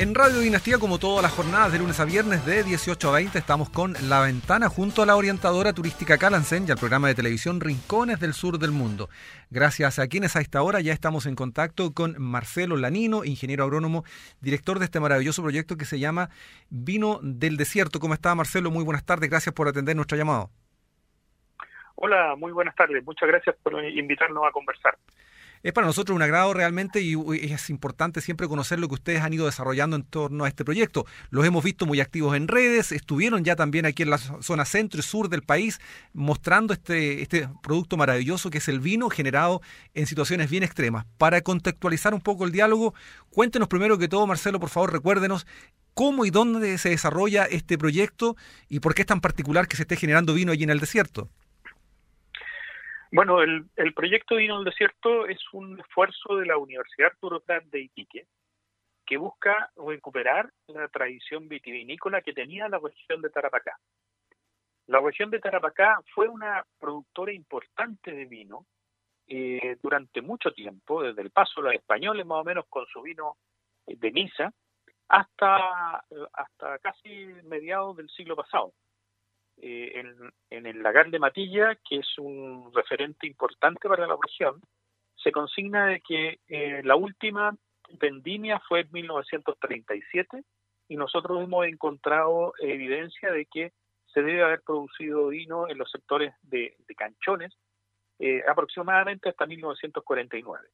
En Radio Dinastía, como todas las jornadas de lunes a viernes de 18 a 20, estamos con La Ventana junto a la orientadora turística Calansen y al programa de televisión Rincones del Sur del Mundo. Gracias a quienes a esta hora ya estamos en contacto con Marcelo Lanino, ingeniero agrónomo, director de este maravilloso proyecto que se llama Vino del Desierto. ¿Cómo está Marcelo? Muy buenas tardes, gracias por atender nuestro llamado. Hola, muy buenas tardes. Muchas gracias por invitarnos a conversar. Es para nosotros un agrado realmente y es importante siempre conocer lo que ustedes han ido desarrollando en torno a este proyecto. Los hemos visto muy activos en redes, estuvieron ya también aquí en la zona centro y sur del país mostrando este, este producto maravilloso que es el vino generado en situaciones bien extremas. Para contextualizar un poco el diálogo, cuéntenos primero que todo, Marcelo, por favor, recuérdenos cómo y dónde se desarrolla este proyecto y por qué es tan particular que se esté generando vino allí en el desierto. Bueno, el, el proyecto Vino del Desierto es un esfuerzo de la Universidad Arturo de Iquique que busca recuperar la tradición vitivinícola que tenía la región de Tarapacá. La región de Tarapacá fue una productora importante de vino eh, durante mucho tiempo, desde el paso de los españoles más o menos con su vino de misa, hasta, hasta casi mediados del siglo pasado. Eh, en, el lagar de Matilla, que es un referente importante para la región, se consigna de que eh, la última vendimia fue en 1937 y nosotros hemos encontrado evidencia de que se debe haber producido vino en los sectores de, canchones eh, aproximadamente hasta 1949.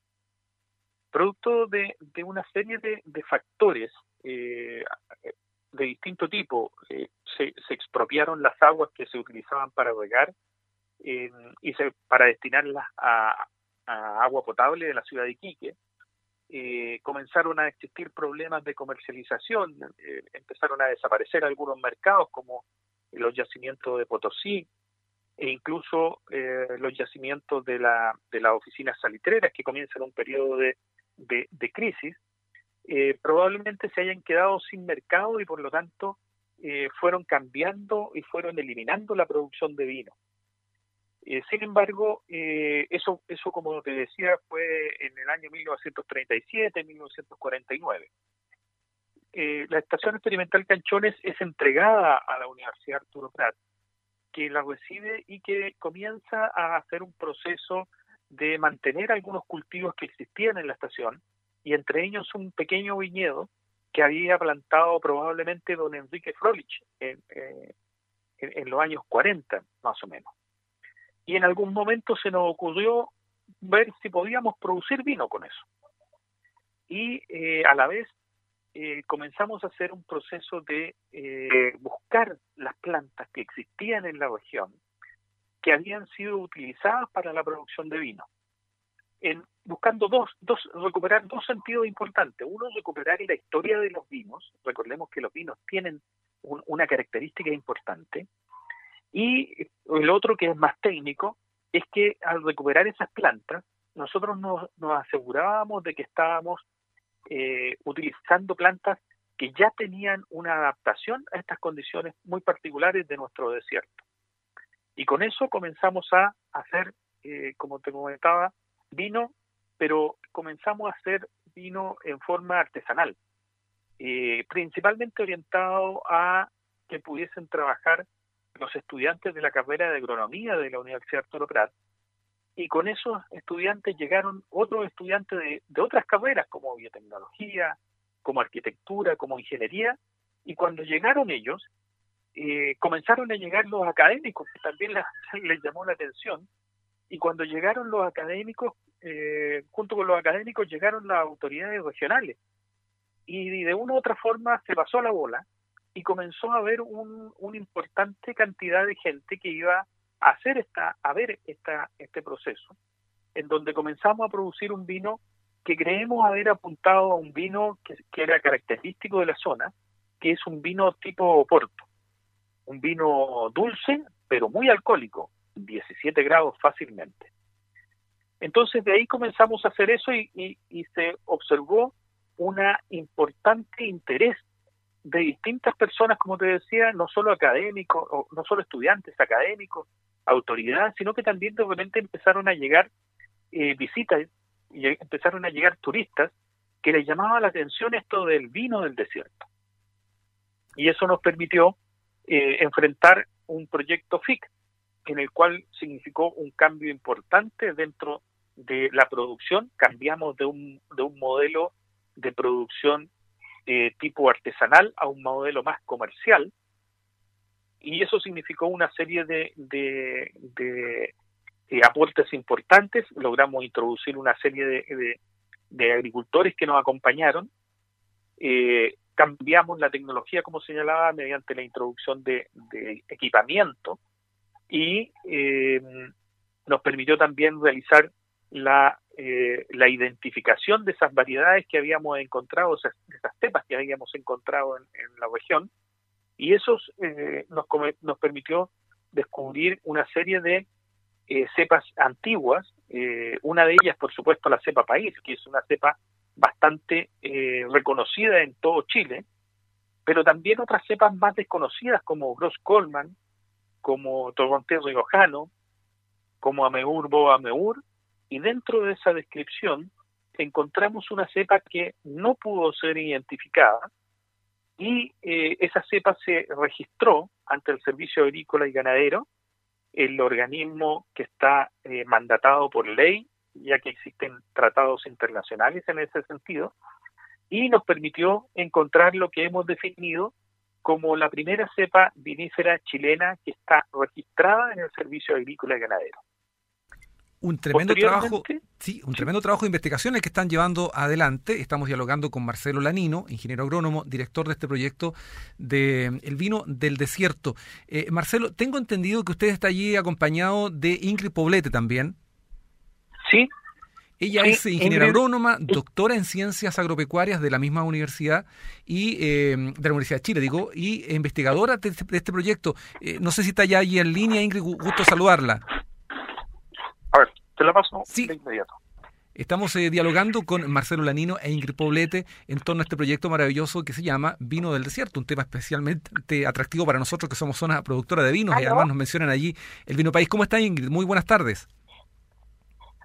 Producto de, una serie de, factores de distinto tipo. Eh, se, expropiaron las aguas que se utilizaban para regar eh, y se, para destinarlas a, agua potable de la ciudad de Iquique. Eh, comenzaron a existir problemas de comercialización, empezaron a desaparecer algunos mercados como los yacimientos de Potosí e incluso los yacimientos de, la, de las oficinas salitreras que comienzan un periodo de, de crisis eh, probablemente se hayan quedado sin mercado y por lo tanto eh, fueron cambiando y fueron eliminando la producción de vino. Eh, sin embargo, eso, eso, como te decía, fue en el año 1937, 1949. la estación experimental Canchones es entregada a la Universidad Arturo Prat, que la recibe y que comienza a hacer un proceso de mantener algunos cultivos que existían en la estación, y entre ellos un pequeño viñedo que había plantado probablemente don Enrique Frolich en, eh, en, los años 40, más o menos. Y en algún momento se nos ocurrió ver si podíamos producir vino con eso. Y eh, a la vez eh, comenzamos a hacer un proceso de buscar las plantas que existían en la región que habían sido utilizadas para la producción de vino en buscando dos, dos, recuperar dos sentidos importantes. Uno, recuperar la historia de los vinos. Recordemos que los vinos tienen una característica importante. Y el otro, que es más técnico, es que al recuperar esas plantas, nosotros nos, asegurábamos de que estábamos eh, utilizando plantas que ya tenían una adaptación a estas condiciones muy particulares de nuestro desierto. Y con eso comenzamos a hacer, eh, como te comentaba, vino, pero comenzamos a hacer vino en forma artesanal, eh, principalmente orientado a que pudiesen trabajar los estudiantes de la carrera de agronomía de la Universidad Arturo Prat. Y con esos estudiantes llegaron otros estudiantes de, de otras carreras como biotecnología, como arquitectura, como ingeniería, y cuando llegaron ellos, eh, comenzaron a llegar los académicos, que también les llamó la atención, y cuando llegaron los académicos, eh, junto con los académicos llegaron las autoridades regionales. Y de una u otra forma se pasó la bola y comenzó a haber un, una importante cantidad de gente que iba a hacer esta, a ver esta, este proceso, en donde comenzamos a producir un vino que creemos haber apuntado a un vino que, que era característico de la zona, que es un vino tipo Porto, un vino dulce, pero muy alcohólico, 17 grados fácilmente. Entonces de ahí comenzamos a hacer eso y, se observó un importante interés de distintas personas, como te decía, no solo académicos, no solo estudiantes académicos, autoridades, sino que también de repente empezaron a llegar eh, visitas y empezaron a llegar turistas que le llamaba la atención esto del vino del desierto. Y eso nos permitió eh, enfrentar un proyecto FIC, en el cual significó un cambio importante dentro de la producción. Cambiamos de un, de un modelo de producción eh, tipo artesanal a un modelo más comercial. Y eso significó una serie de, de, de, aportes importantes. Logramos introducir una serie de, de agricultores que nos acompañaron. Eh, cambiamos la tecnología, como señalaba, mediante la introducción de, equipamiento y eh, nos permitió también realizar la, eh, la identificación de esas variedades que habíamos encontrado, esas, esas cepas que habíamos encontrado en, la región, y eso nos, nos permitió descubrir una serie de cepas antiguas eh, una de ellas, por supuesto, la cepa país, que es una cepa bastante eh, reconocida en todo Chile, pero también otras cepas más desconocidas como Gross Coleman, como Torrontés Riojano, como Ameur Bo Ameur, y dentro de esa descripción encontramos una cepa que no pudo ser identificada y eh, esa cepa se registró ante el Servicio Agrícola y Ganadero el organismo que está eh, mandatado por ley, ya que existen tratados internacionales en ese sentido, y nos permitió encontrar lo que hemos definido como la primera cepa vinífera chilena que está registrada en el Servicio Agrícola y Ganadero un tremendo trabajo, sí, un tremendo trabajo de investigación el que están llevando adelante. Estamos dialogando con Marcelo Lanino, ingeniero agrónomo, director de este proyecto de El vino del desierto. Eh, Marcelo, tengo entendido que usted está allí acompañado de Ingrid Poblete también. Sí. Ella es ingeniera agrónoma, doctora en ciencias agropecuarias de la misma universidad y eh, de la Universidad de Chile, digo, y investigadora de este, este proyecto. Eh, no sé si está ya allí en línea, Ingrid, gusto saludarla. A ver, te la paso de inmediato. Estamos eh, dialogando con Marcelo Lanino e Ingrid Poblete en torno a este proyecto maravilloso que se llama Vino del Desierto, un tema especialmente atractivo para nosotros que somos zona productora de vinos y además nos mencionan allí el Vino País. ¿Cómo está Ingrid? Muy buenas tardes.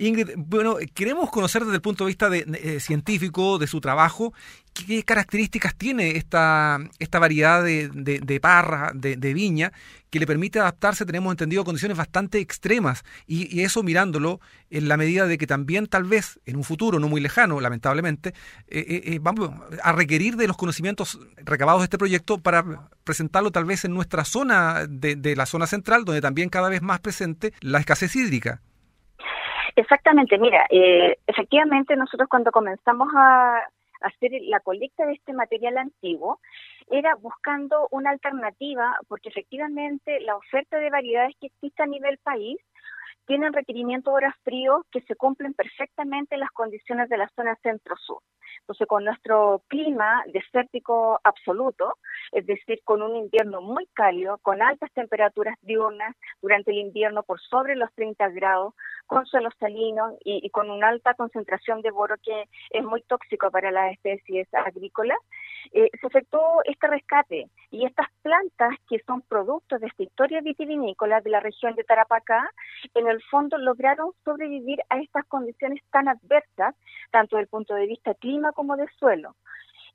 Ingrid, bueno, queremos conocer desde el punto de vista de, eh, científico de su trabajo qué características tiene esta, esta variedad de, de, parra, de, viña, que le permite adaptarse, tenemos entendido, a condiciones bastante extremas. Y, eso mirándolo en la medida de que también tal vez en un futuro no muy lejano, lamentablemente, eh, eh, vamos a requerir de los conocimientos recabados de este proyecto para presentarlo tal vez en nuestra zona de la zona central, donde también cada vez más presente la escasez hídrica. Exactamente, mira, eh, efectivamente nosotros cuando comenzamos a hacer la colecta de este material antiguo, era buscando una alternativa, porque efectivamente la oferta de variedades que existe a nivel país tienen requerimientos de horas fríos que se cumplen perfectamente en las condiciones de la zona centro-sur. Entonces, con nuestro clima desértico absoluto, es decir, con un invierno muy cálido, con altas temperaturas diurnas durante el invierno por sobre los 30 grados, con suelos salinos y, con una alta concentración de boro que es muy tóxico para las especies agrícolas, eh, se efectuó este rescate y estas plantas que son productos de esta historia vitivinícola de la región de Tarapacá, en el fondo lograron sobrevivir a estas condiciones tan adversas, tanto desde el punto de vista clima como de suelo.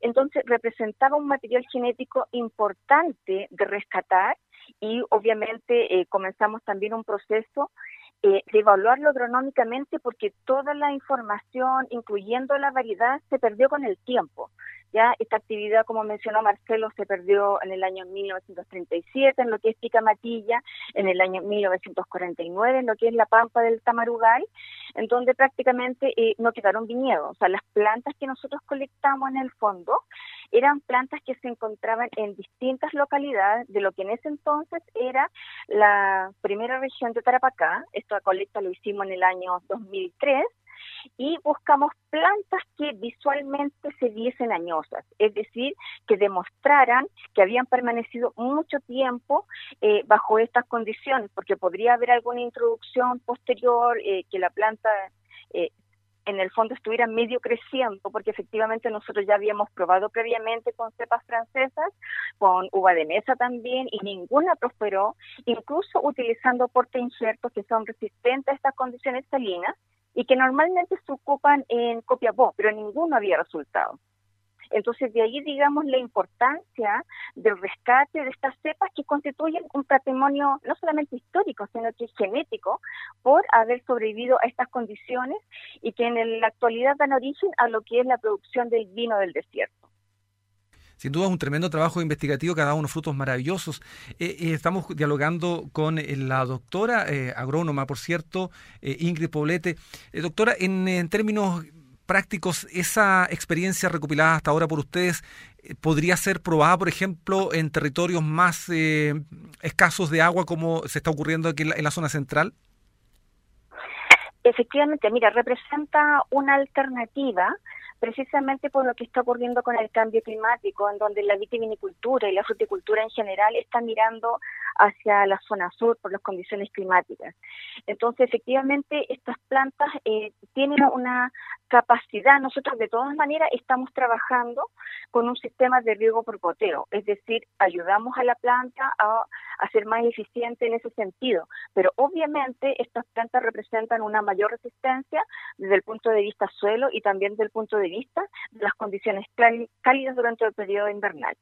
Entonces representaba un material genético importante de rescatar y obviamente eh, comenzamos también un proceso eh, de evaluarlo agronómicamente porque toda la información, incluyendo la variedad, se perdió con el tiempo. Ya esta actividad, como mencionó Marcelo, se perdió en el año 1937 en lo que es Picamatilla, en el año 1949 en lo que es la Pampa del Tamarugal, en donde prácticamente eh, no quedaron viñedos. O sea, las plantas que nosotros colectamos en el fondo eran plantas que se encontraban en distintas localidades de lo que en ese entonces era la primera región de Tarapacá. Esta colecta lo hicimos en el año 2003 y buscamos plantas que visualmente se viesen añosas, es decir, que demostraran que habían permanecido mucho tiempo eh, bajo estas condiciones, porque podría haber alguna introducción posterior eh, que la planta eh, en el fondo estuviera medio creciendo, porque efectivamente nosotros ya habíamos probado previamente con cepas francesas, con uva de mesa también, y ninguna prosperó, incluso utilizando porte injertos que son resistentes a estas condiciones salinas, y que normalmente se ocupan en Copiapó, pero ninguno había resultado. Entonces, de ahí, digamos, la importancia del rescate de estas cepas que constituyen un patrimonio no solamente histórico, sino que genético, por haber sobrevivido a estas condiciones y que en la actualidad dan origen a lo que es la producción del vino del desierto. Sin duda es un tremendo trabajo investigativo que ha dado unos frutos maravillosos. Eh, eh, estamos dialogando con eh, la doctora, agrónoma, por cierto, Ingrid Poblete. doctora, en, términos prácticos, esa experiencia recopilada hasta ahora por ustedes podría ser probada, por ejemplo, en territorios más escasos de agua como se está ocurriendo aquí en la, zona central? Efectivamente, mira, representa una alternativa precisamente por lo que está ocurriendo con el cambio climático, en donde la vitivinicultura y la fruticultura en general están mirando hacia la zona sur por las condiciones climáticas. Entonces, efectivamente, estas plantas eh, tienen una capacidad. Nosotros, de todas maneras, estamos trabajando con un sistema de riego por goteo, es decir, ayudamos a la planta a, a ser más eficiente en ese sentido. Pero obviamente, estas plantas representan una mayor resistencia desde el punto de vista suelo y también desde el punto de vista de las condiciones cálidas durante el periodo invernal.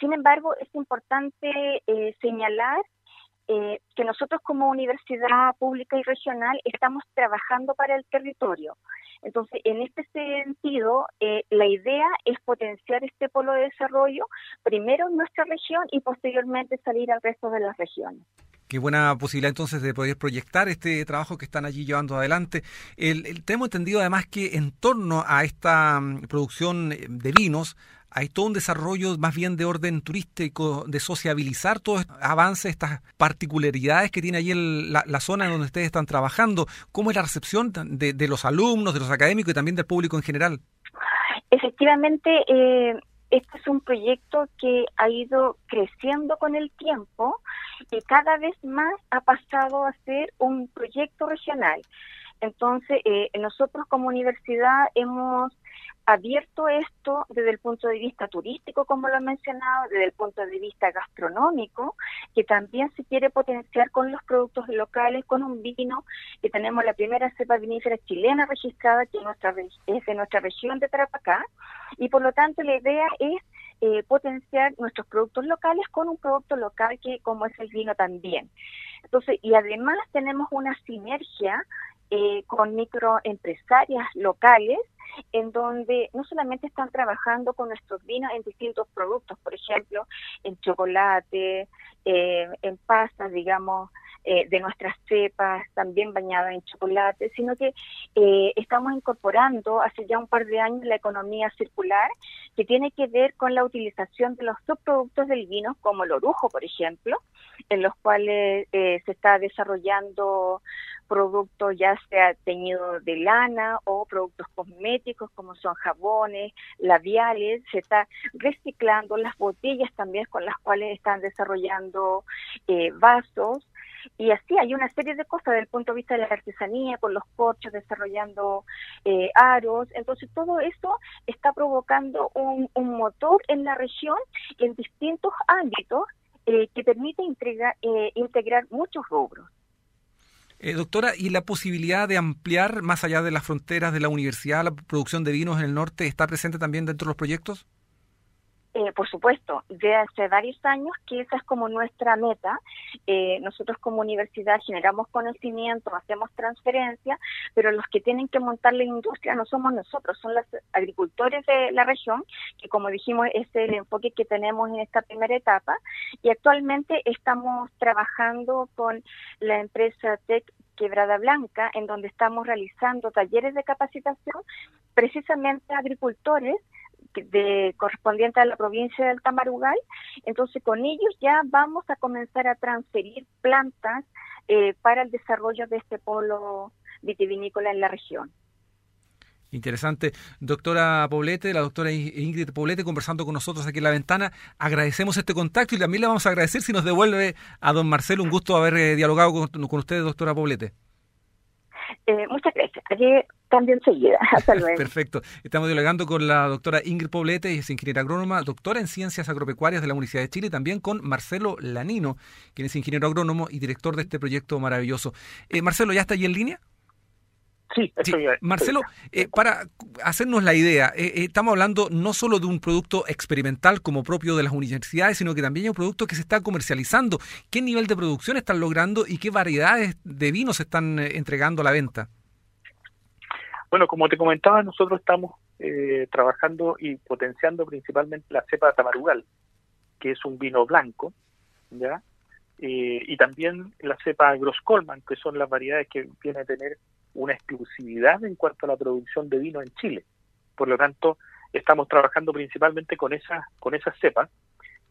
Sin embargo, es importante eh, señalar eh, que nosotros como universidad pública y regional estamos trabajando para el territorio. Entonces, en este sentido, eh, la idea es potenciar este polo de desarrollo primero en nuestra región y posteriormente salir al resto de las regiones. Qué buena posibilidad entonces de poder proyectar este trabajo que están allí llevando adelante. El, tenemos entendido además que en torno a esta mm, producción de vinos hay todo un desarrollo más bien de orden turístico, de sociabilizar todos estos avances, estas particularidades que tiene allí la, zona en donde ustedes están trabajando. ¿Cómo es la recepción de, los alumnos, de los académicos y también del público en general? Efectivamente, eh, este es un proyecto que ha ido creciendo con el tiempo y cada vez más ha pasado a ser un proyecto regional. Entonces, eh, nosotros como universidad hemos abierto esto desde el punto de vista turístico, como lo he mencionado, desde el punto de vista gastronómico, que también se quiere potenciar con los productos locales, con un vino, que tenemos la primera cepa vinífera chilena registrada, que es de nuestra región de Tarapacá, y por lo tanto la idea es eh, potenciar nuestros productos locales con un producto local que como es el vino también. Entonces, y además tenemos una sinergia eh, con microempresarias locales en donde no solamente están trabajando con nuestros vinos en distintos productos, por ejemplo, en chocolate, eh, en pastas, digamos, eh, de nuestras cepas, también bañadas en chocolate, sino que eh, estamos incorporando hace ya un par de años la economía circular, que tiene que ver con la utilización de los subproductos del vino, como el orujo, por ejemplo, en los cuales se está desarrollando productos ya sea teñido de lana o productos cosméticos como son jabones, labiales, se está reciclando las botellas también con las cuales están desarrollando eh, vasos y así hay una serie de cosas desde el punto de vista de la artesanía, con los coches desarrollando eh, aros. Entonces, todo eso está provocando un, un motor en la región en distintos ámbitos eh, que permite integrar muchos rubros. Eh, doctora, ¿y la posibilidad de ampliar más allá de las fronteras de la universidad la producción de vinos en el norte está presente también dentro de los proyectos? Eh, por supuesto, de hace varios años que esa es como nuestra meta. Eh, nosotros como universidad generamos conocimiento, hacemos transferencia, pero los que tienen que montar la industria no somos nosotros, son los agricultores de la región, que como dijimos es el enfoque que tenemos en esta primera etapa. Y actualmente estamos trabajando con la empresa Tech Quebrada Blanca, en donde estamos realizando talleres de capacitación precisamente a agricultores de correspondiente a la provincia del Tamarugal. Entonces, con ellos ya vamos a comenzar a transferir plantas eh, para el desarrollo de este polo vitivinícola en la región. Interesante. Doctora Poblete, la doctora Ingrid Poblete, conversando con nosotros aquí en la ventana. Agradecemos este contacto y también le vamos a agradecer si nos devuelve a don Marcelo. Un gusto haber eh, dialogado con, con usted, doctora Poblete. Eh, muchas gracias. Allí cambio enseguida. Hasta luego. Perfecto. Estamos dialogando con la doctora Ingrid Poblete, es ingeniera agrónoma, doctora en ciencias agropecuarias de la Universidad de Chile, y también con Marcelo Lanino, quien es ingeniero agrónomo y director de este proyecto maravilloso. Eh, Marcelo, ¿ya está allí en línea? Sí, Marcelo, eh, para hacernos la idea, eh, eh, estamos hablando no solo de un producto experimental como propio de las universidades, sino que también hay un producto que se está comercializando. ¿Qué nivel de producción están logrando y qué variedades de vinos se están entregando a la venta? Bueno, como te comentaba, nosotros estamos trabajando y potenciando principalmente la cepa tamarugal, que es un vino blanco, ¿ya? y también la cepa Grosskolman, que son las variedades que viene a tener una exclusividad en cuanto a la producción de vino en Chile. Por lo tanto, estamos trabajando principalmente con esas con esas cepas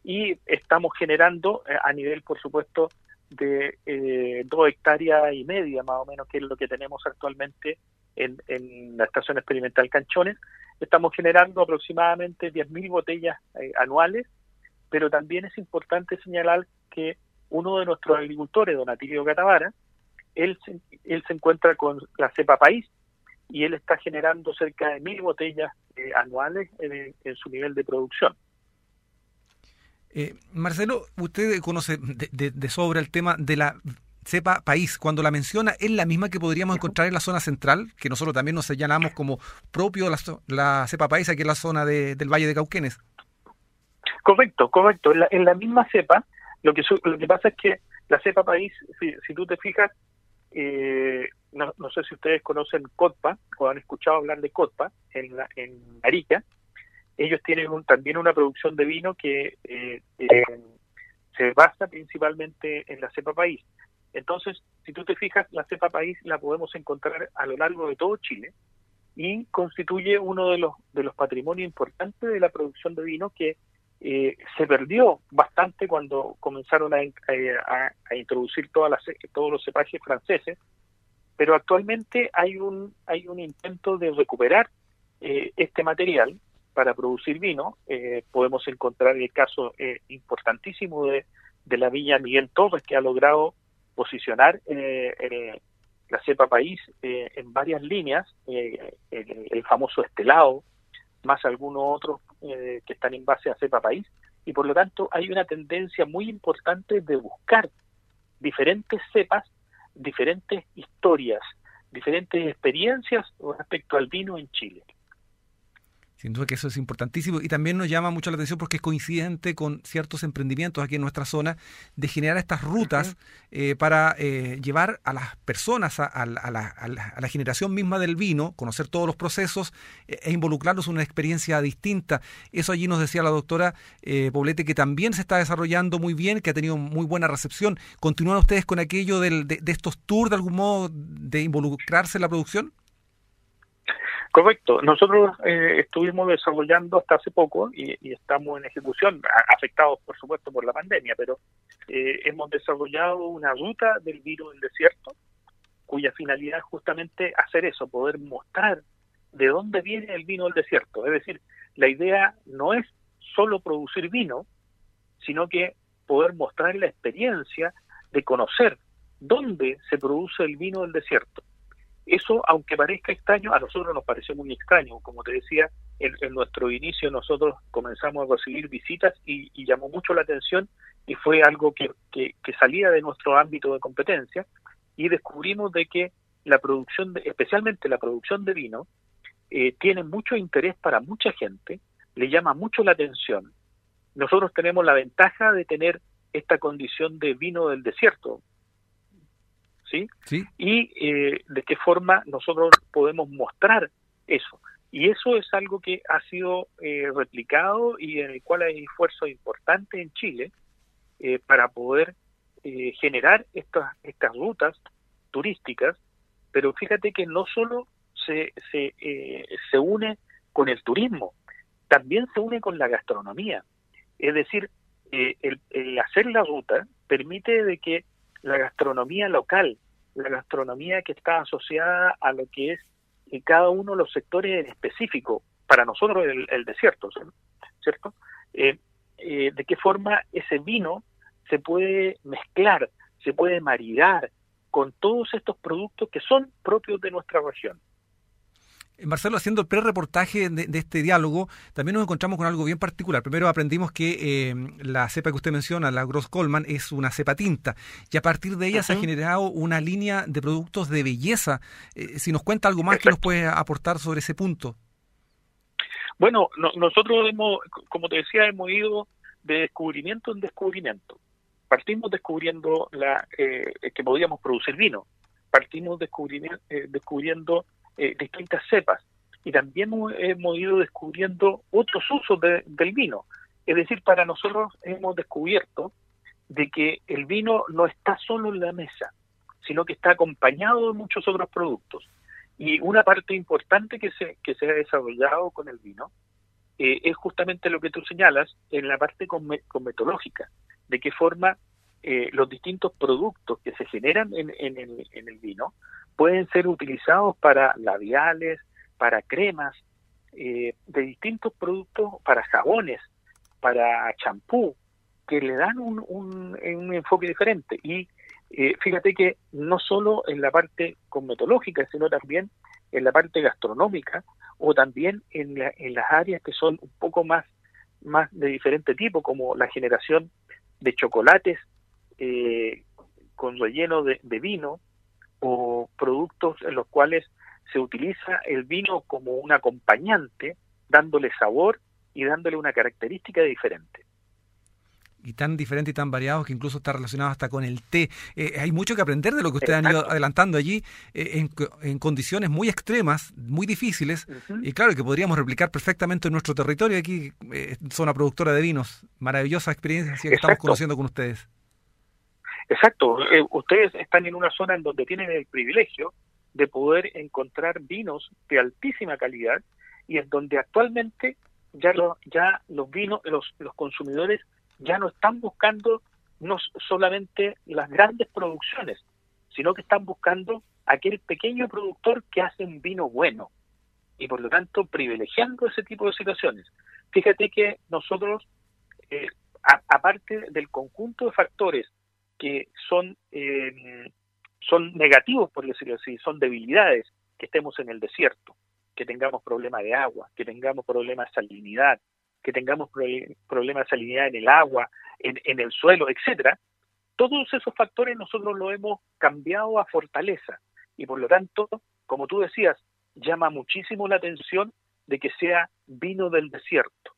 y estamos generando eh, a nivel, por supuesto, de eh, dos hectáreas y media más o menos, que es lo que tenemos actualmente en, en la estación experimental Canchones. Estamos generando aproximadamente 10.000 botellas eh, anuales, pero también es importante señalar que uno de nuestros agricultores, don Atilio Catavara, él se, él se encuentra con la cepa país y él está generando cerca de mil botellas eh, anuales en, su nivel de producción. Eh, Marcelo, usted conoce de, sobre el tema de la cepa país. Cuando la menciona, ¿es la misma que podríamos encontrar en la zona central? Que nosotros también nos señalamos como propio la, la cepa país aquí en la zona del Valle de Cauquenes. Correcto, correcto. En la, en la misma cepa, lo que, lo que pasa es que la cepa país, si, si tú te fijas, eh, no, sé si ustedes conocen Cotpa o han escuchado hablar de Cotpa en, la, en Arica. Ellos tienen también una producción de vino que eh, eh, se basa principalmente en la cepa país. Entonces, si tú te fijas, la cepa país la podemos encontrar a lo largo de todo Chile y constituye uno de los de los patrimonios importantes de la producción de vino que eh, se perdió bastante cuando comenzaron a, introducir todas las, todos los cepajes franceses, pero actualmente hay un, hay un intento de recuperar eh, este material para producir vino. Eh, podemos encontrar el caso importantísimo de, de, la Villa Miguel Torres, que ha logrado posicionar la cepa país en varias líneas, el, famoso estelado, más algunos otros eh, que están en base a cepa país, y por lo tanto hay una tendencia muy importante de buscar diferentes cepas, diferentes historias, diferentes experiencias respecto al vino en Chile. Sin duda que eso es importantísimo y también nos llama mucho la atención porque es coincidente con ciertos emprendimientos aquí en nuestra zona de generar estas rutas eh, para eh, llevar a las personas a, la, generación misma del vino, conocer todos los procesos eh, e involucrarlos en una experiencia distinta. Eso allí nos decía la doctora Poblete que también se está desarrollando muy bien, que ha tenido muy buena recepción. ¿Continúan ustedes con aquello de, de estos tours de algún modo de involucrarse en la producción? Correcto. Nosotros eh, estuvimos desarrollando hasta hace poco y, estamos en ejecución, afectados por supuesto por la pandemia, pero eh, hemos desarrollado una ruta del vino del desierto cuya finalidad es justamente hacer eso, poder mostrar de dónde viene el vino del desierto. Es decir, la idea no es solo producir vino, sino que poder mostrar la experiencia de conocer dónde se produce el vino del desierto eso, aunque parezca extraño, a nosotros nos pareció muy extraño. Como te decía, en, nuestro inicio nosotros comenzamos a recibir visitas y, llamó mucho la atención y fue algo que, salía de nuestro ámbito de competencia y descubrimos de que la producción, de, especialmente la producción de vino, eh, tiene mucho interés para mucha gente, le llama mucho la atención. Nosotros tenemos la ventaja de tener esta condición de vino del desierto, ¿sí? Y eh, de qué forma nosotros podemos mostrar eso. Y eso es algo que ha sido eh, replicado y en el cual hay esfuerzo importante en Chile eh, para poder generar estas, estas rutas turísticas, pero fíjate que no solo se, se, se une con el turismo, también se une con la gastronomía. Es decir, el, el, hacer la ruta permite de que la gastronomía local, la gastronomía que está asociada a lo que es en cada uno de los sectores en específico, para nosotros el, desierto, ¿cierto? Eh, eh, de qué forma ese vino se puede mezclar, se puede maridar con todos estos productos que son propios de nuestra región. Marcelo, haciendo el pre-reportaje de, este diálogo, también nos encontramos con algo bien particular. Primero aprendimos que eh, la cepa que usted menciona, la Gross Coleman, es una cepa tinta y a partir de ella se ha generado una línea de productos de belleza. Eh, si nos cuenta algo más que nos puede aportar sobre ese punto. Bueno, nosotros hemos, como te decía, hemos ido de descubrimiento en descubrimiento. Partimos descubriendo la, eh, que podíamos producir vino, partimos descubriendo eh, distintas cepas y también hemos ido descubriendo otros usos del vino. Es decir, para nosotros hemos descubierto de que el vino no está solo en la mesa, sino que está acompañado de muchos otros productos. Y una parte importante que se, que se ha desarrollado con el vino eh, es justamente lo que tú señalas en la parte cometológica, de qué forma eh, los distintos productos que se generan en, el, en el vino pueden ser utilizados para labiales, para cremas, eh, de distintos productos, para jabones, para champú, que le dan un, un, enfoque diferente. Y eh, fíjate que no solo en la parte cosmetológica, sino también en la parte gastronómica o también en, en las áreas que son un poco más de diferente tipo, como la generación de chocolates eh, con relleno de vino, o productos en los cuales se utiliza el vino como un acompañante, dándole sabor y dándole una característica diferente. Y tan diferente y tan variado que incluso está relacionado hasta con el té. Eh, hay mucho que aprender de lo que ustedes han ido adelantando allí eh, en, condiciones muy extremas, muy difíciles, y claro que podríamos replicar perfectamente en nuestro territorio. Aquí, eh, zona productora de vinos, maravillosa experiencia que estamos conociendo con ustedes. Exacto, eh, ustedes están en una zona en donde tienen el privilegio de poder encontrar vinos de altísima calidad y en donde actualmente ya, lo, ya los vinos, los, los consumidores ya no están buscando no solamente las grandes producciones, sino que están buscando aquel pequeño productor que hace un vino bueno y por lo tanto privilegiando ese tipo de situaciones. Fíjate que nosotros, eh, aparte del conjunto de factores que son, eh, son negativos, por decirlo así, son debilidades, que estemos en el desierto, que tengamos problemas de agua, que tengamos problemas de salinidad, que tengamos problemas de salinidad en el agua, en, en el suelo, etcétera, todos esos factores nosotros lo hemos cambiado a fortaleza y por lo tanto, como tú decías, llama muchísimo la atención de que sea vino del desierto.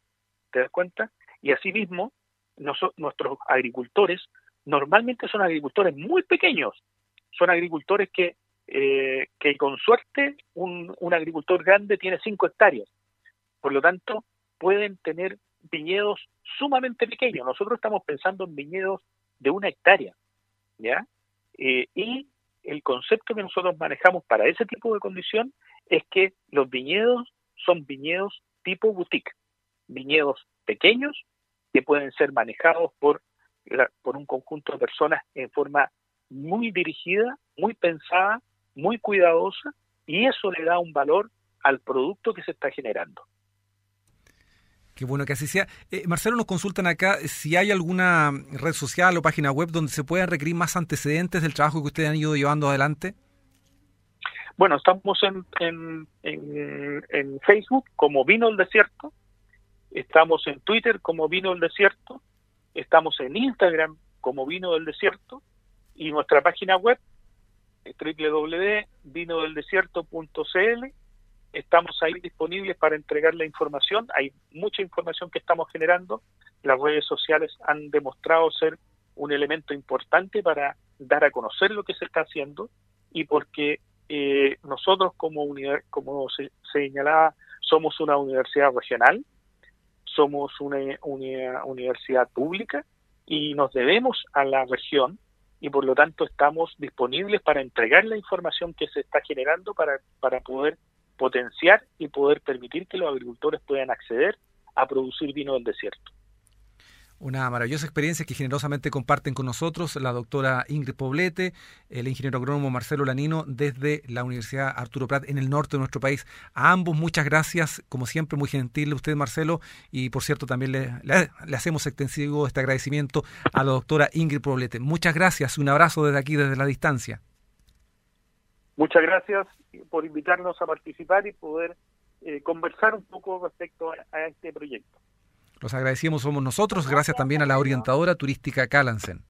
¿Te das cuenta? Y asimismo, nuestros agricultores normalmente son agricultores muy pequeños, son agricultores que, eh, que con suerte un, un agricultor grande tiene cinco hectáreas, por lo tanto pueden tener viñedos sumamente pequeños. Nosotros estamos pensando en viñedos de una hectárea, ¿ya? Eh, y el concepto que nosotros manejamos para ese tipo de condición es que los viñedos son viñedos tipo boutique, viñedos pequeños que pueden ser manejados por por un conjunto de personas en forma muy dirigida, muy pensada, muy cuidadosa, y eso le da un valor al producto que se está generando. Qué bueno que así sea. Eh, Marcelo, nos consultan acá si hay alguna red social o página web donde se puedan requerir más antecedentes del trabajo que ustedes han ido llevando adelante. Bueno, estamos en, en, en, en Facebook como Vino el Desierto, estamos en Twitter como Vino el Desierto, Estamos en Instagram como Vino del Desierto y nuestra página web www.vinodeldesierto.cl. Estamos ahí disponibles para entregar la información. Hay mucha información que estamos generando. Las redes sociales han demostrado ser un elemento importante para dar a conocer lo que se está haciendo y porque eh, nosotros como, como se señalaba somos una universidad regional somos una, universidad pública y nos debemos a la región y por lo tanto estamos disponibles para entregar la información que se está generando para, para poder potenciar y poder permitir que los agricultores puedan acceder a producir vino del desierto. Una maravillosa experiencia que generosamente comparten con nosotros la doctora Ingrid Poblete, el ingeniero agrónomo Marcelo Lanino desde la Universidad Arturo Prat en el norte de nuestro país. A ambos muchas gracias, como siempre muy gentil usted Marcelo y por cierto también le, hacemos extensivo este agradecimiento a la doctora Ingrid Poblete. Muchas gracias un abrazo desde aquí, desde la distancia. Muchas gracias por invitarnos a participar y poder eh, conversar un poco respecto a, este proyecto. Los agradecemos somos nosotros, gracias también a la orientadora turística Calansen.